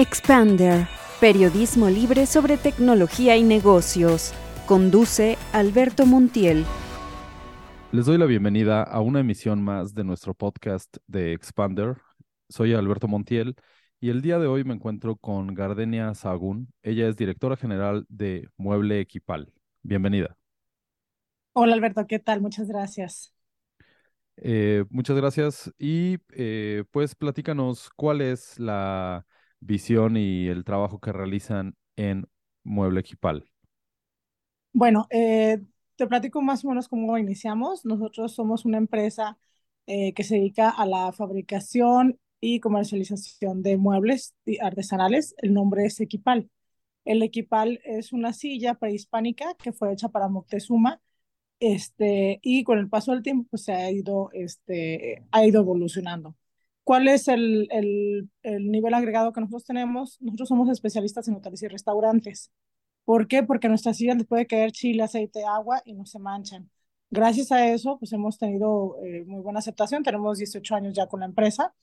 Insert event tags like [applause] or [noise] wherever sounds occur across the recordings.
Expander, periodismo libre sobre tecnología y negocios. Conduce Alberto Montiel. Les doy la bienvenida a una emisión más de nuestro podcast de Expander. Soy Alberto Montiel y el día de hoy me encuentro con Gardenia Sagún. Ella es directora general de Mueble Equipal. Bienvenida. Hola Alberto, ¿qué tal? Muchas gracias. Eh, muchas gracias y eh, pues platícanos cuál es la visión y el trabajo que realizan en Mueble Equipal? Bueno, eh, te platico más o menos cómo iniciamos. Nosotros somos una empresa eh, que se dedica a la fabricación y comercialización de muebles artesanales. El nombre es Equipal. El Equipal es una silla prehispánica que fue hecha para Moctezuma este, y con el paso del tiempo pues, se ha ido, este, ha ido evolucionando. ¿Cuál es el, el, el, nivel agregado que nosotros tenemos? Nosotros somos especialistas en hoteles y restaurantes. ¿Por qué? Porque nuestras sillas les puede caer chile, aceite, agua y no se manchan. Gracias a eso, pues hemos tenido eh, muy buena aceptación. Tenemos 18 años ya con la empresa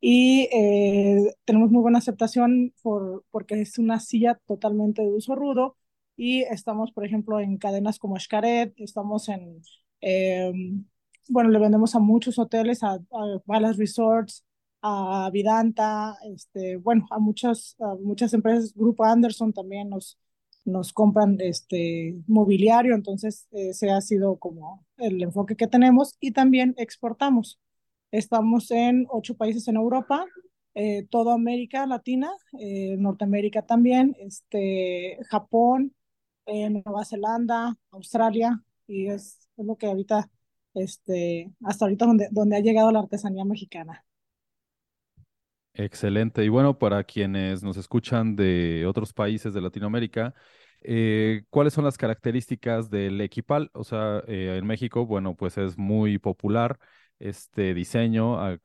y eh, tenemos muy buena aceptación por, porque es una silla totalmente de uso rudo y estamos, por ejemplo, en cadenas como Xcaret, estamos en, eh, bueno, le vendemos a muchos hoteles, a, a Resorts, a Vidanta, este, bueno, a muchas, muchas empresas, Grupo Anderson también nos, nos compran este mobiliario, entonces ese ha sido como el enfoque que tenemos y también exportamos. Estamos en ocho países en Europa, eh, toda América Latina, eh, Norteamérica también, este, Japón, eh, Nueva Zelanda, Australia, y es, es, lo que ahorita, este, hasta ahorita donde, donde ha llegado la artesanía mexicana. Excelente. Y bueno, para quienes nos escuchan de otros países de Latinoamérica, eh, ¿cuáles son las características del Equipal? O sea, eh, en México, bueno, pues es muy popular. Este diseño ha,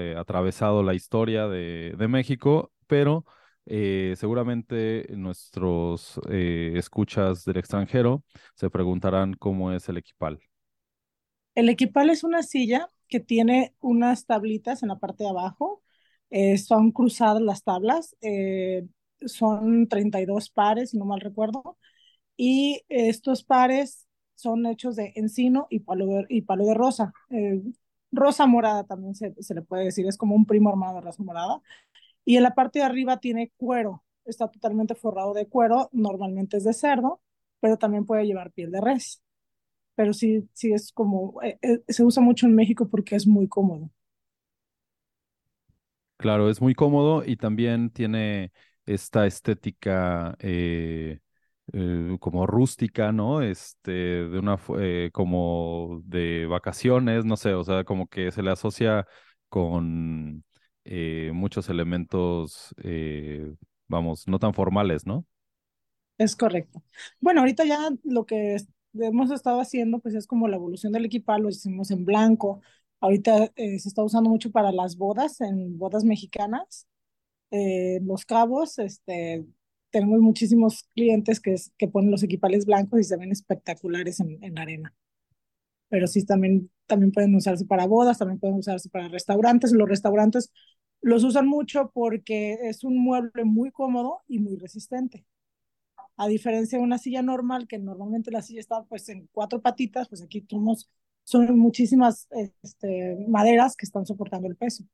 eh, atravesado la historia de, de México, pero seguramente nuestros escuchas del extranjero se preguntarán cómo es el Equipal. El Equipal es una silla que tiene unas tablitas en la parte de abajo eh, son cruzadas las tablas, eh, son 32 pares, si no mal recuerdo, y estos pares son hechos de encino y palo de, y palo de rosa. Eh, rosa morada también se, se, le puede decir, es como un primo hermano de rosa morada. Y en la parte de arriba tiene cuero, está totalmente forrado de cuero, normalmente es de cerdo, pero también puede llevar piel de res. Pero sí, sí es como, se usa mucho en México porque es muy cómodo. Claro, es muy cómodo y también tiene esta estética eh, eh, como rústica, ¿no? Este, de una, eh, como de vacaciones, no sé, o sea, como que se le asocia con muchos elementos, vamos, no tan formales, ¿no? Es correcto. Bueno, ahorita ya lo que hemos estado haciendo, pues es como la evolución del equipal, lo hicimos en blanco, Ahorita eh, se está usando mucho para las bodas, en bodas mexicanas. Eh, los cabos, este, tenemos muchísimos clientes que, que ponen los equipales blancos y se ven espectaculares en, en arena. Pero sí, también, también pueden usarse para bodas, también pueden usarse para restaurantes. Los restaurantes los usan mucho porque es un mueble muy cómodo y muy resistente. A diferencia de una silla normal, que normalmente la silla está pues en cuatro patitas, pues aquí tenemos son muchísimas este, maderas que están soportando el peso.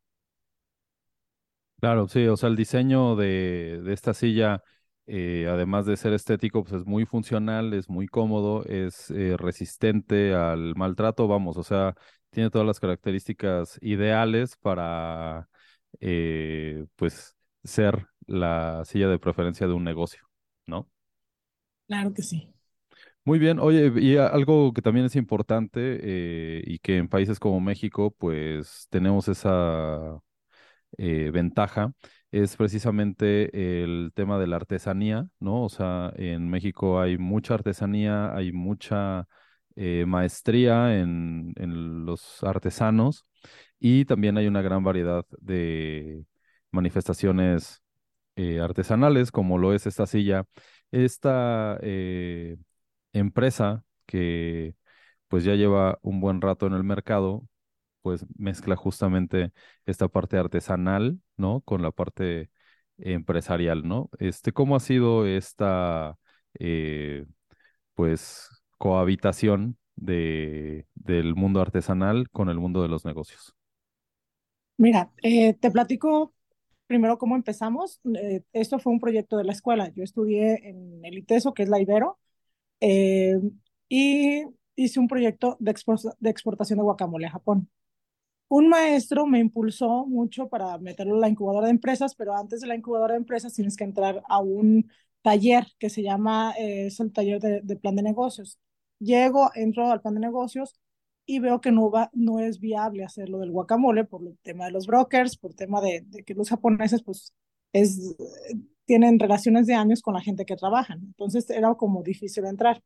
Claro, sí, o sea, el diseño de, de esta silla, eh, además de ser estético, pues es muy funcional, es muy cómodo, es eh, resistente al maltrato, vamos, o sea, tiene todas las características ideales para, eh, pues, ser la silla de preferencia de un negocio, ¿no? Claro que sí. Muy bien, oye, y algo que también es importante eh, y que en países como México, pues tenemos esa eh, ventaja, es precisamente el tema de la artesanía, ¿no? O sea, en México hay mucha artesanía, hay mucha eh, maestría en, en los artesanos y también hay una gran variedad de manifestaciones artesanales, como lo es esta silla. Esta empresa que pues ya lleva un buen rato en el mercado, pues mezcla justamente esta parte artesanal, ¿no? Con la parte empresarial, ¿no? Este, ¿cómo ha sido esta, eh, pues, cohabitación de, del mundo artesanal con el mundo de los negocios? Mira, eh, te platico primero cómo empezamos. Eh, esto fue un proyecto de la escuela. Yo estudié en el ITESO, que es la Ibero, eh, y hice un proyecto de, de exportación de guacamole a Japón. Un maestro me impulsó mucho para meterlo en la incubadora de empresas, pero antes de la incubadora de empresas tienes que entrar a un taller que se llama, es el taller de, de plan de negocios. Llego, entro al plan de negocios y veo que no, va, no es viable hacerlo del guacamole por el tema de los brokers, por el tema de, de que los japoneses pues es, tienen relaciones de años con la gente que trabajan. Entonces era como difícil entrar.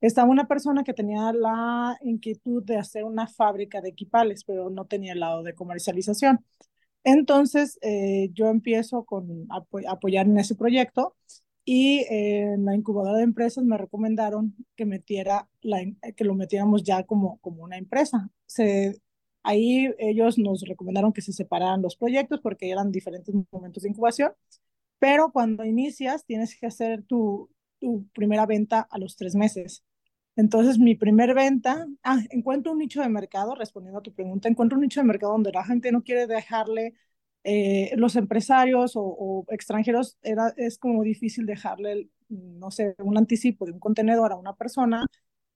Estaba una persona que tenía la inquietud de hacer una fábrica de equipales, pero no tenía el lado de comercialización. Entonces eh, yo empiezo con apo apoyar en ese proyecto y eh, en la incubadora de empresas me recomendaron que metiera la, que lo metiéramos ya como, como una empresa. Se, ahí ellos nos recomendaron que se separaran los proyectos porque eran diferentes momentos de incubación, pero cuando inicias tienes que hacer tu, tu primera venta a los tres meses. Entonces, mi primer venta, ah, encuentro un nicho de mercado, respondiendo a tu pregunta, encuentro un nicho de mercado donde la gente no quiere dejarle eh, los empresarios o, extranjeros era, es como difícil dejarle, no sé, un anticipo de un contenedor a una persona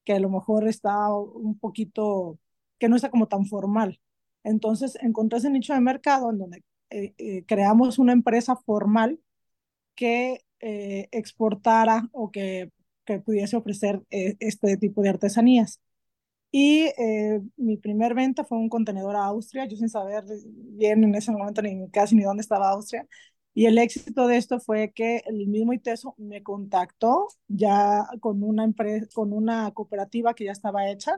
que a lo mejor está un poquito, que no está como tan formal. Entonces, encontré ese nicho de mercado en donde eh, eh, creamos una empresa formal que exportara o que, que pudiese ofrecer este tipo de artesanías. Y eh, mi primer venta fue un contenedor a Austria, yo sin saber bien en ese momento ni casi ni dónde estaba Austria. Y el éxito de esto fue que el mismo ITESO me contactó ya con una empresa, con una cooperativa que ya estaba hecha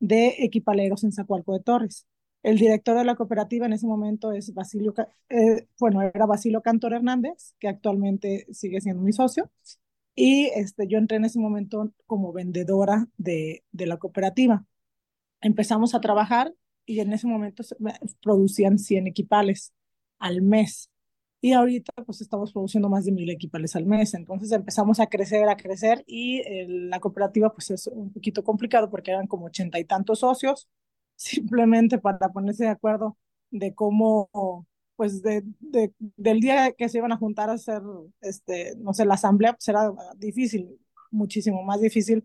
de equipaleros en Zacualco de Torres. El director de la cooperativa en ese momento es Basilio, eh, bueno, era Basilio Cantor Hernández, que actualmente sigue siendo mi socio. Y este, yo entré en ese momento como vendedora de, de la cooperativa. Empezamos a trabajar y en ese momento producían 100 equipales al mes. Y ahorita pues estamos produciendo más de mil equipales al mes. Entonces empezamos a crecer, a crecer y la cooperativa pues es un poquito complicado porque eran como ochenta y tantos socios, simplemente para ponerse de acuerdo de cómo pues de, de, del día que se iban a juntar a hacer, este, no sé, la asamblea, pues era difícil, muchísimo más difícil,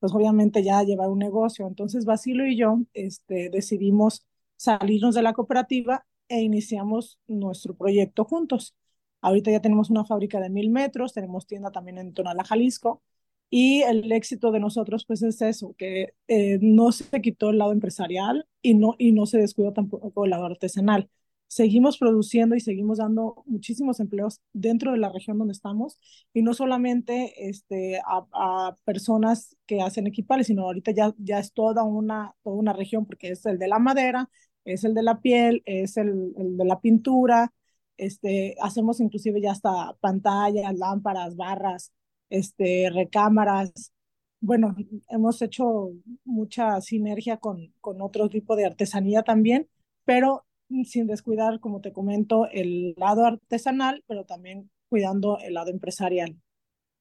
pues obviamente ya llevar un negocio. Entonces Basilo y yo este, decidimos salirnos de la cooperativa e iniciamos nuestro proyecto juntos. Ahorita ya tenemos una fábrica de mil metros, tenemos tienda también en Tonala, Jalisco, y el éxito de nosotros pues es eso, que eh, no se quitó el lado empresarial y no, y no se descuidó tampoco el lado artesanal. Seguimos produciendo y seguimos dando muchísimos empleos dentro de la región donde estamos y no solamente este, a, personas que hacen equipales, sino ahorita ya, ya es toda una, toda una región porque es el de la madera, es el de la piel, es el, el de la pintura, este, hacemos inclusive ya hasta pantallas, lámparas, barras, este, recámaras. Bueno, hemos hecho mucha sinergia con, con otro tipo de artesanía también, pero sin descuidar, como te comento, el lado artesanal, pero también cuidando el lado empresarial,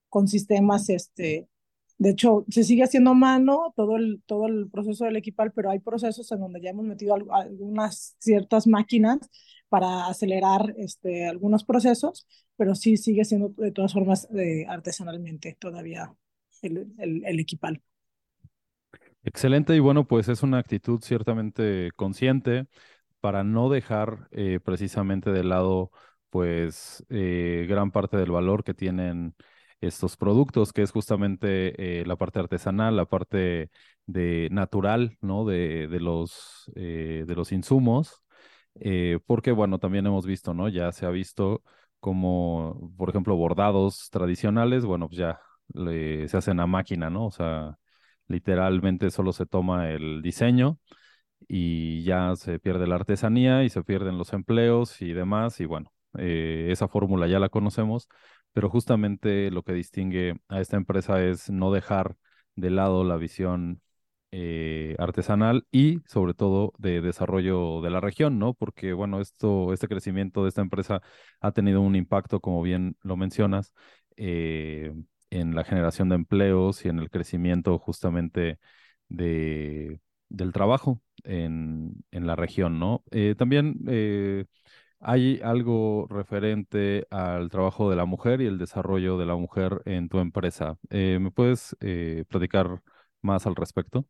con sistemas, este, de hecho, se sigue haciendo mano todo el, todo el proceso del equipal, pero hay procesos en donde ya hemos metido algunas ciertas máquinas para acelerar este, algunos procesos, pero sí sigue siendo de todas formas eh, artesanalmente todavía el, el, el equipal. Excelente y bueno, pues es una actitud ciertamente consciente para no dejar eh, precisamente de lado pues eh, gran parte del valor que tienen estos productos, que es justamente eh, la parte artesanal, la parte de natural, ¿no? De, de los, de los insumos, porque bueno, también hemos visto, ¿no? Ya se ha visto como, por ejemplo, bordados tradicionales, bueno, pues ya se hacen a máquina, ¿no? O sea, literalmente solo se toma el diseño y ya se pierde la artesanía y se pierden los empleos y demás. Y bueno, eh, esa fórmula ya la conocemos, pero justamente lo que distingue a esta empresa es no dejar de lado la visión eh, artesanal y sobre todo de desarrollo de la región, ¿no? Porque, bueno, esto, este crecimiento de esta empresa ha tenido un impacto, como bien lo mencionas, eh, en la generación de empleos y en el crecimiento justamente de, del trabajo en, en la región, ¿no? Eh, también hay algo referente al trabajo de la mujer y el desarrollo de la mujer en tu empresa. ¿Me puedes platicar más al respecto?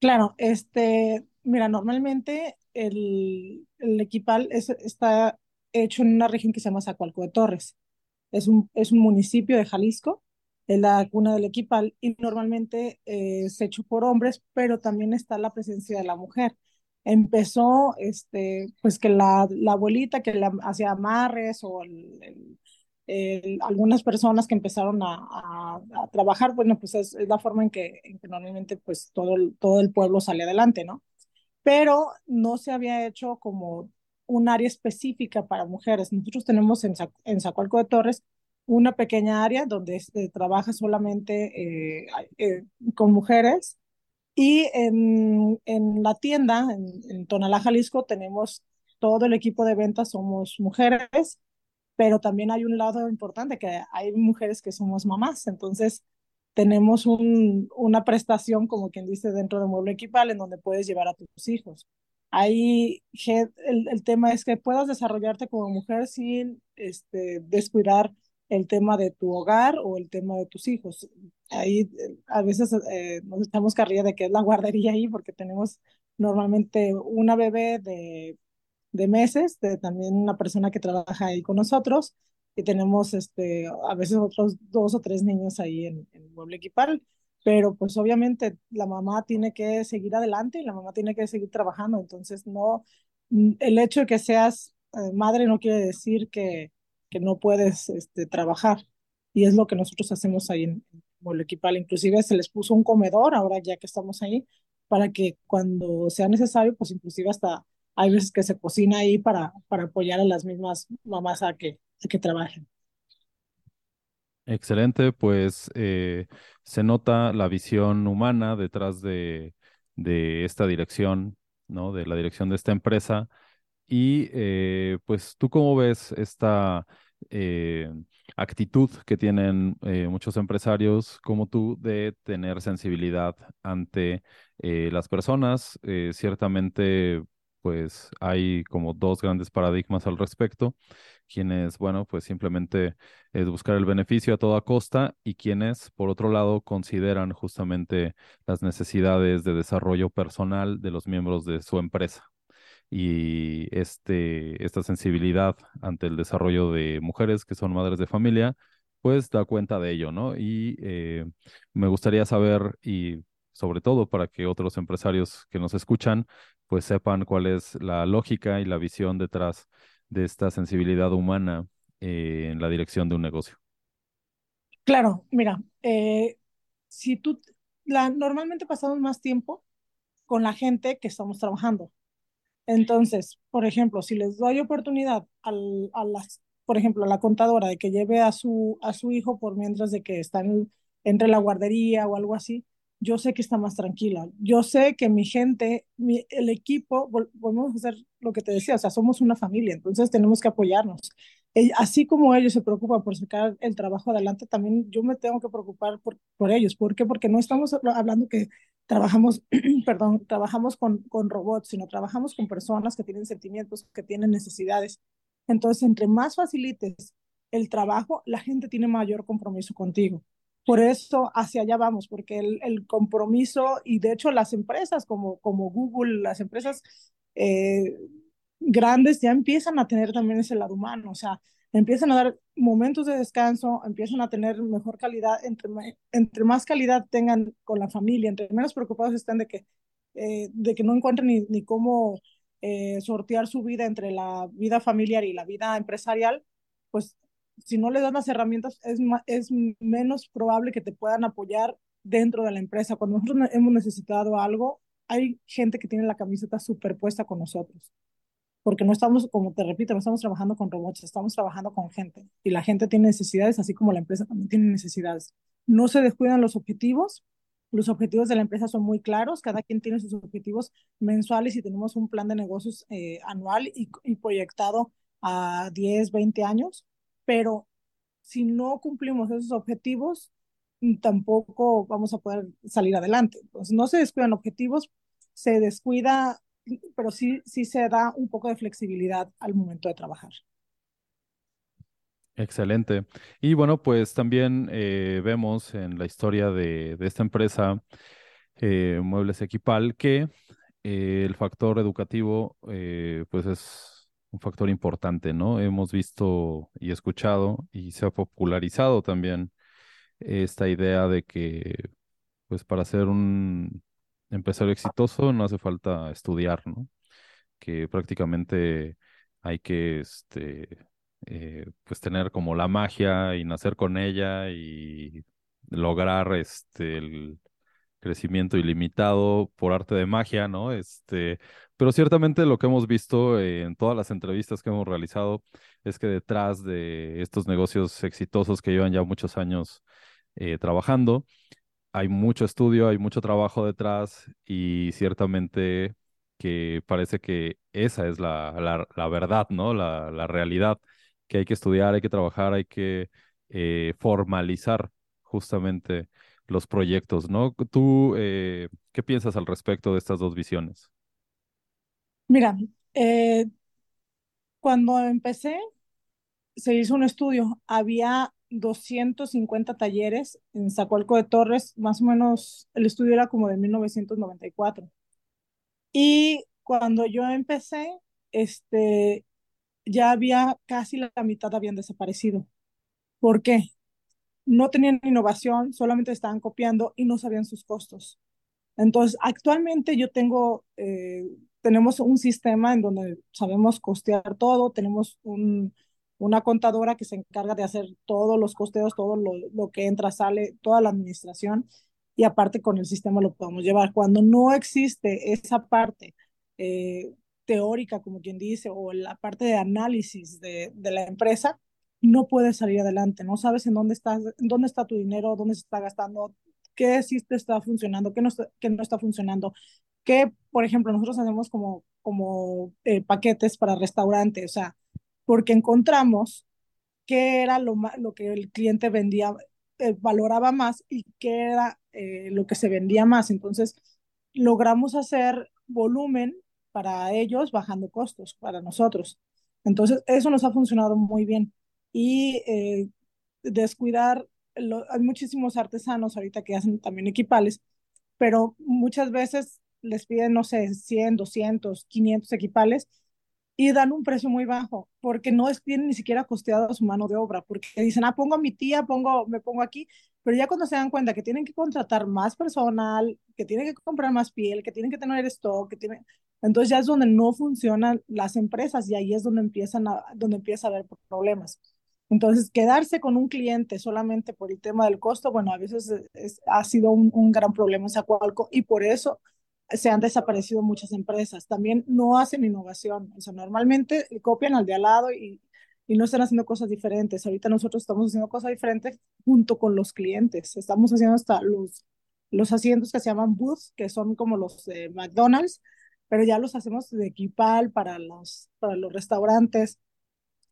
Claro, este, mira, normalmente el, el Equipal es, está hecho en una región que se llama Zacualco de Torres. Es un, es un municipio de Jalisco, es la cuna del Equipal y normalmente eh, es hecho por hombres, pero también está la presencia de la mujer. Empezó, este, pues que la, la abuelita que le hacía amarres o algunas personas que empezaron a, trabajar, bueno, pues es, la forma en que, en normalmente pues todo todo el pueblo sale adelante, ¿no? Pero no se había hecho como un área específica para mujeres. Nosotros tenemos en, en Zacualco de Torres una pequeña área donde se trabaja solamente eh, eh, con mujeres y en, en la tienda, en, en Tonalá, Jalisco, tenemos todo el equipo de ventas, somos mujeres pero también hay un lado importante que hay mujeres que somos mamás, entonces tenemos un, una prestación, como quien dice, dentro de Mueble Equipal, en donde puedes llevar a tus hijos. Ahí el, el tema es que puedas desarrollarte como mujer sin este, descuidar el tema de tu hogar o el tema de tus hijos. Ahí a veces eh, nos estamos carrilla de que es la guardería ahí porque tenemos normalmente una bebé de de meses, de también una persona que trabaja ahí con nosotros, y tenemos este, a veces otros dos o tres niños ahí en, en Mueble Equipal, pero pues obviamente la mamá tiene que seguir adelante y la mamá tiene que seguir trabajando, entonces no, mm, el hecho de que seas eh, madre no quiere decir que, que no puedes este, trabajar, y es lo que nosotros hacemos ahí en, en Mueble Equipal, inclusive se les puso un comedor ahora ya que estamos ahí, para que cuando sea necesario, pues inclusive hasta hay veces que se cocina ahí para, para apoyar a las mismas mamás a que, que trabajen. Excelente, pues eh, se nota la visión humana detrás de, de, esta dirección, ¿no? De la dirección de esta empresa. Y eh, pues tú cómo ves esta eh, actitud que tienen muchos empresarios como tú de tener sensibilidad ante las personas. ciertamente pues hay como dos grandes paradigmas al respecto, quienes, bueno, pues simplemente es buscar el beneficio a toda costa y quienes, por otro lado, consideran justamente las necesidades de desarrollo personal de los miembros de su empresa. Y este, esta sensibilidad ante el desarrollo de mujeres que son madres de familia, pues da cuenta de ello, ¿no? Y eh, me gustaría saber, y sobre todo para que otros empresarios que nos escuchan pues sepan cuál es la lógica y la visión detrás de esta sensibilidad humana eh, en la dirección de un negocio. Claro, mira, eh, si tú, la, normalmente pasamos más tiempo con la gente que estamos trabajando. Entonces, por ejemplo, si les doy oportunidad al, a las, por ejemplo, a la contadora de que lleve a su, a su hijo por mientras de que está entre la guardería o algo así, yo sé que está más tranquila. Yo sé que mi gente, mi, el equipo, volvemos a hacer lo que te decía, o sea, somos una familia, entonces tenemos que apoyarnos. Así como ellos se preocupan por sacar el trabajo adelante, también yo me tengo que preocupar por, por ellos. ¿Por qué? Porque no estamos hablando que trabajamos, [clears throat] perdón, trabajamos con, con robots, sino trabajamos con personas que tienen sentimientos, que tienen necesidades. Entonces, entre más facilites el trabajo, la gente tiene mayor compromiso contigo. Por eso hacia allá vamos, porque el, el compromiso y de hecho las empresas como, como Google, las empresas eh, grandes ya empiezan a tener también ese lado humano, o sea, empiezan a dar momentos de descanso, empiezan a tener mejor calidad, entre, entre más calidad tengan con la familia, entre menos preocupados estén de que, eh, de que no encuentren ni, ni cómo eh, sortear su vida entre la vida familiar y la vida empresarial, pues si no le das las herramientas, es, es menos probable que te puedan apoyar dentro de la empresa. Cuando nosotros hemos necesitado algo, hay gente que tiene la camiseta superpuesta con nosotros. Porque no estamos, como te repito, no estamos trabajando con robots, estamos trabajando con gente. Y la gente tiene necesidades, así como la empresa también tiene necesidades. No se descuidan los objetivos, Los objetivos de la empresa son muy claros, cada quien tiene sus objetivos mensuales y tenemos un plan de negocios eh, anual y, y proyectado a 10, 20 años, pero si no cumplimos esos objetivos, tampoco vamos a poder salir adelante. Pues no se descuidan objetivos, se descuida, pero sí, sí se da un poco de flexibilidad al momento de trabajar. Excelente. Y bueno, pues también eh, vemos en la historia de, esta empresa, eh, Muebles Equipal, que eh, el factor educativo, pues es un factor importante, ¿no? Hemos visto y escuchado y se ha popularizado también esta idea de que, pues para ser un empresario exitoso no hace falta estudiar, ¿no? Que prácticamente hay que, este, eh, pues tener como la magia y nacer con ella y lograr, este, el crecimiento ilimitado por arte de magia, ¿no? Este, pero ciertamente lo que hemos visto en todas las entrevistas que hemos realizado es que detrás de estos negocios exitosos que llevan ya muchos años eh, trabajando. Hay mucho estudio, hay mucho trabajo detrás y ciertamente que parece que esa es la, la, verdad, ¿no? La, la, realidad, que hay que estudiar, hay que trabajar, hay que eh, formalizar justamente los proyectos, ¿no? ¿Tú eh, qué piensas al respecto de estas dos visiones? Mira, cuando empecé, se hizo un estudio, había 250 talleres en Zacualco de Torres, más o menos el estudio era como de 1994. Y cuando yo empecé, este, ya había casi la mitad habían desaparecido. ¿Por qué? No tenían innovación, solamente estaban copiando y no sabían sus costos. Entonces, actualmente yo tengo, eh, tenemos un sistema en donde sabemos costear todo, tenemos un, una contadora que se encarga de hacer todos los costeos, todo lo, que entra, sale, toda la administración y aparte con el sistema lo podemos llevar. Cuando no existe esa parte eh, teórica, como quien dice, o la parte de análisis de, de, la empresa, no puedes salir adelante, no sabes en dónde, estás, dónde está tu dinero, dónde se está gastando, qué sí está funcionando, qué no está, qué no está funcionando, qué, por ejemplo, nosotros hacemos como, como eh, paquetes para restaurantes, o sea, porque encontramos qué era lo, lo que el cliente vendía, eh, valoraba más y qué era eh, lo que se vendía más. Entonces, logramos hacer volumen para ellos bajando costos para nosotros. Entonces, eso nos ha funcionado muy bien. Y eh, descuidar, hay muchísimos artesanos ahorita que hacen también equipales, pero muchas veces les piden, no sé, 100, 200, 500 equipales y dan un precio muy bajo, porque no es, tienen ni siquiera costeado su mano de obra, porque dicen, ah, pongo a mi tía, pongo, me pongo aquí, pero ya cuando se dan cuenta que tienen que contratar más personal, que tienen que comprar más piel, que tienen que tener stock, que tienen, entonces ya es donde no funcionan las empresas y ahí es donde empiezan a, donde empieza a haber problemas. Entonces, quedarse con un cliente solamente por el tema del costo, bueno, a veces ha sido un, un gran problema en Zacualco y por eso se han desaparecido muchas empresas. También no hacen innovación. O normalmente copian al de al lado y, y no están haciendo cosas diferentes. Ahorita nosotros estamos haciendo cosas diferentes junto con los clientes. Estamos haciendo hasta los, los asientos que se llaman booths, que son como los de McDonald's, pero ya los hacemos de equipal para los, para los restaurantes.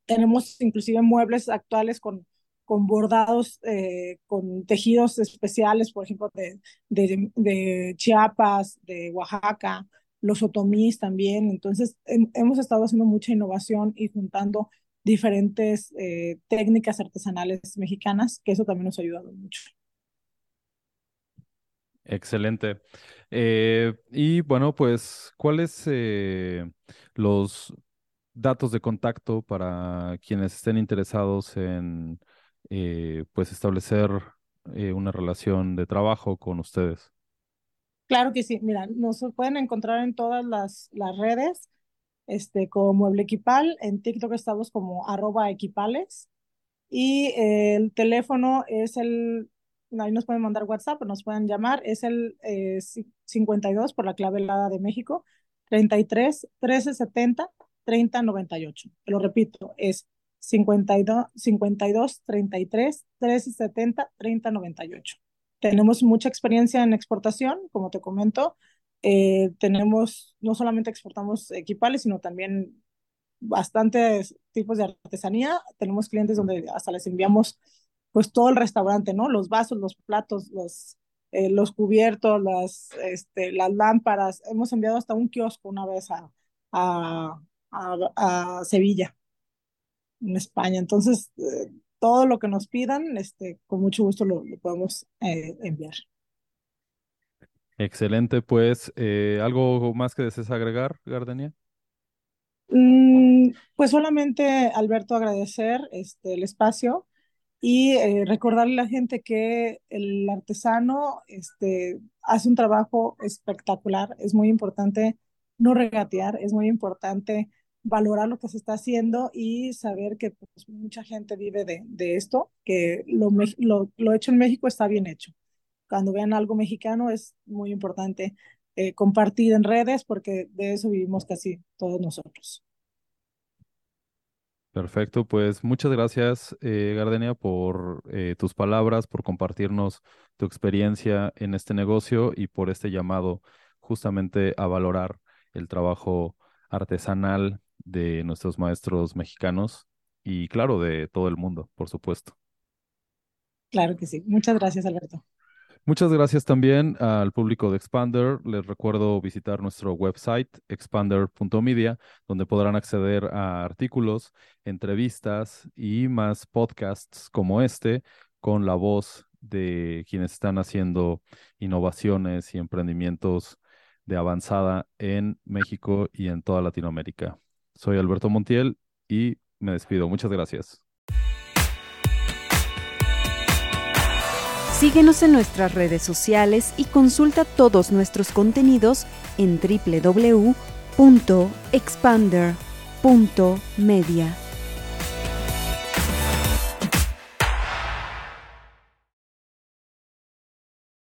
Tenemos inclusive muebles actuales con con bordados, eh, con tejidos especiales, por ejemplo, de, de, Chiapas, de Oaxaca, los otomís también. Entonces, hemos estado haciendo mucha innovación y juntando diferentes eh, técnicas artesanales mexicanas, que eso también nos ha ayudado mucho. Excelente. Eh, y bueno, pues, ¿cuáles los datos de contacto para quienes estén interesados en eh, pues establecer eh, una relación de trabajo con ustedes. Claro que sí, mira, nos pueden encontrar en todas las, las redes, este, como Mueble Equipal, en TikTok estamos como arroba equipales y el teléfono es el, ahí nos pueden mandar WhatsApp o nos pueden llamar, es el 52 eh, por la clave helada de México, 33 1370 3098. Te lo repito, es 52, 52 33 13 70 30 98. tenemos mucha experiencia en exportación, como te comento. Eh, tenemos, no solamente exportamos equipales, sino también bastantes tipos de artesanía. Tenemos clientes donde hasta les enviamos pues todo el restaurante, ¿no? Los vasos, los platos, los, eh, los cubiertos, las, este, las lámparas. Hemos enviado hasta un kiosco una vez a, a, a, Sevilla, en España. Entonces, eh, todo lo que nos pidan, este, con mucho gusto lo, podemos eh, enviar. Excelente, pues, ¿algo más que desees agregar, Gardenia? Mm, pues solamente, Alberto, agradecer este, el espacio y eh, recordarle a la gente que el artesano este, hace un trabajo espectacular. Es muy importante no regatear, es muy importante valorar lo que se está haciendo y saber que pues, mucha gente vive de, de esto, que lo, lo, hecho en México está bien hecho. Cuando vean algo mexicano es muy importante eh, compartir en redes porque de eso vivimos casi todos nosotros. Perfecto, pues muchas gracias, eh, Gardenia, por eh, tus palabras, por compartirnos tu experiencia en este negocio y por este llamado justamente a valorar el trabajo artesanal de nuestros maestros mexicanos y claro, de todo el mundo, por supuesto. Claro que sí. Muchas gracias, Alberto. Muchas gracias también al público de Expander. Les recuerdo visitar nuestro website expander.media, donde podrán acceder a artículos, entrevistas y más podcasts como este con la voz de quienes están haciendo innovaciones y emprendimientos de avanzada en México y en toda Latinoamérica. Soy Alberto Montiel y me despido. Muchas gracias. Síguenos en nuestras redes sociales y consulta todos nuestros contenidos en www.expander.media.